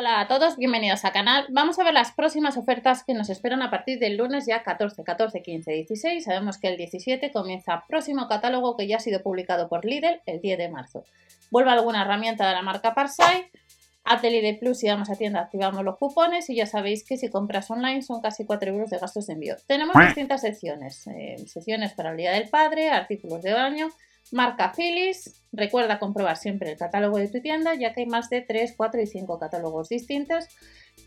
Hola a todos, bienvenidos al canal. Vamos a ver las próximas ofertas que nos esperan a partir del lunes ya 14, 14, 15, 16. Sabemos que el 17 comienza próximo catálogo que ya ha sido publicado por Lidl el 10 de marzo. Vuelve alguna herramienta de la marca Parsai. Lidl Plus, si vamos a tienda, activamos los cupones y ya sabéis que si compras online son casi 4 euros de gastos de envío. Tenemos distintas secciones, eh, secciones para el Día del Padre, artículos de baño, marca Philips, recuerda comprobar siempre el catálogo de tu tienda ya que hay más de 3, 4 y 5 catálogos distintos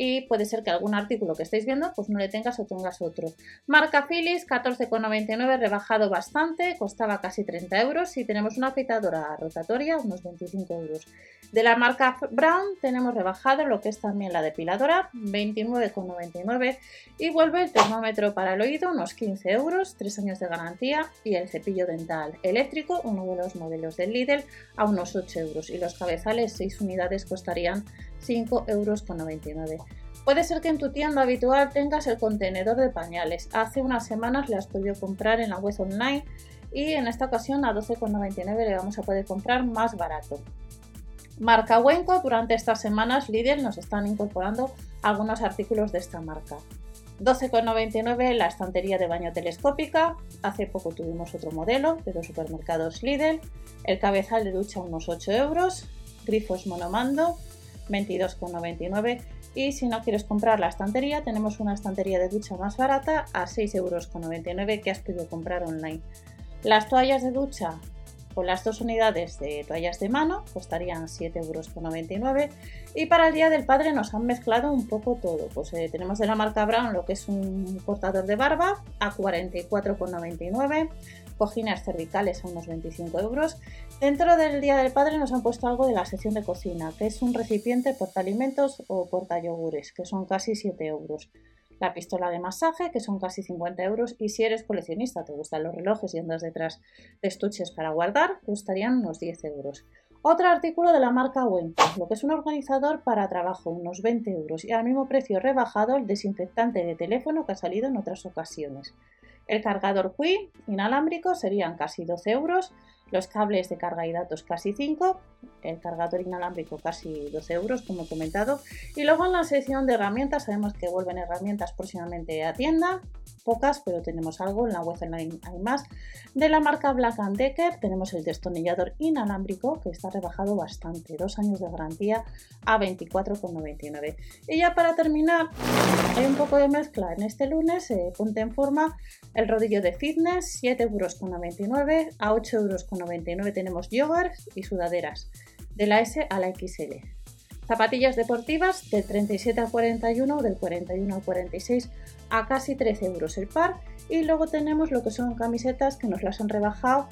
y puede ser que algún artículo que estéis viendo pues no le tengas o tengas otro. Marca Philips 14,99 rebajado bastante, costaba casi 30 euros y tenemos una afeitadora rotatoria unos 25 euros. De la marca Brown tenemos rebajado lo que es también la depiladora 29,99 y vuelve el termómetro para el oído unos 15 euros, 3 años de garantía y el cepillo dental eléctrico, uno de los modelos del Lidl a unos 8 euros y los cabezales 6 unidades costarían 5,99 euros. Puede ser que en tu tienda habitual tengas el contenedor de pañales. Hace unas semanas le has podido comprar en la web online y en esta ocasión a 12,99 le vamos a poder comprar más barato. Marca Wenco, durante estas semanas Lidl nos están incorporando algunos artículos de esta marca. 12,99 la estantería de baño telescópica. Hace poco tuvimos otro modelo de los supermercados Lidl. El cabezal de ducha unos 8 euros. Grifos monomando 22,99 y si no quieres comprar la estantería tenemos una estantería de ducha más barata a 6,99 euros que has podido comprar online. Las toallas de ducha con las dos unidades de toallas de mano costarían 7,99 euros y para el Día del Padre nos han mezclado un poco todo. Pues eh, tenemos de la marca Brown lo que es un cortador de barba a 44,99 cojines cervicales a unos 25 euros. Dentro del Día del Padre nos han puesto algo de la sección de cocina, que es un recipiente portaalimentos o portayogures, que son casi 7 euros. La pistola de masaje, que son casi 50 euros. Y si eres coleccionista, te gustan los relojes y andas detrás de estuches para guardar, costarían unos 10 euros. Otro artículo de la marca Wenco, lo que es un organizador para trabajo, unos 20 euros. Y al mismo precio rebajado el desinfectante de teléfono que ha salido en otras ocasiones. El cargador Qi inalámbrico serían casi 12 euros, los cables de carga y datos casi 5, el cargador inalámbrico casi 12 euros como he comentado y luego en la sección de herramientas sabemos que vuelven herramientas próximamente a tienda, pocas pero tenemos algo, en la web online hay más. De la marca Black Decker tenemos el destornillador inalámbrico que está rebajado bastante, dos años de garantía a 24,99. Y ya para terminar, hay un poco de mezcla en este lunes, eh, ponte en forma el rodillo de fitness, 7,99 euros, a 8,99 euros tenemos yogurts y sudaderas, de la S a la XL. Zapatillas deportivas del 37 al 41, del 41 al 46 a casi 13 euros el par. Y luego tenemos lo que son camisetas que nos las han rebajado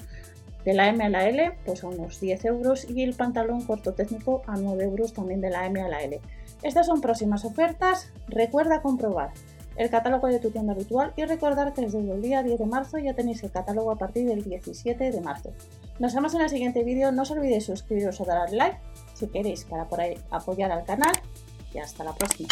de la M a la L, pues a unos 10 euros. Y el pantalón corto técnico a 9 euros también de la M a la L. Estas son próximas ofertas. Recuerda comprobar el catálogo de tu tienda habitual y recordar que desde el día 10 de marzo ya tenéis el catálogo a partir del 17 de marzo. Nos vemos en el siguiente vídeo, no os olvidéis suscribiros o dar like si queréis para por ahí apoyar al canal y hasta la próxima.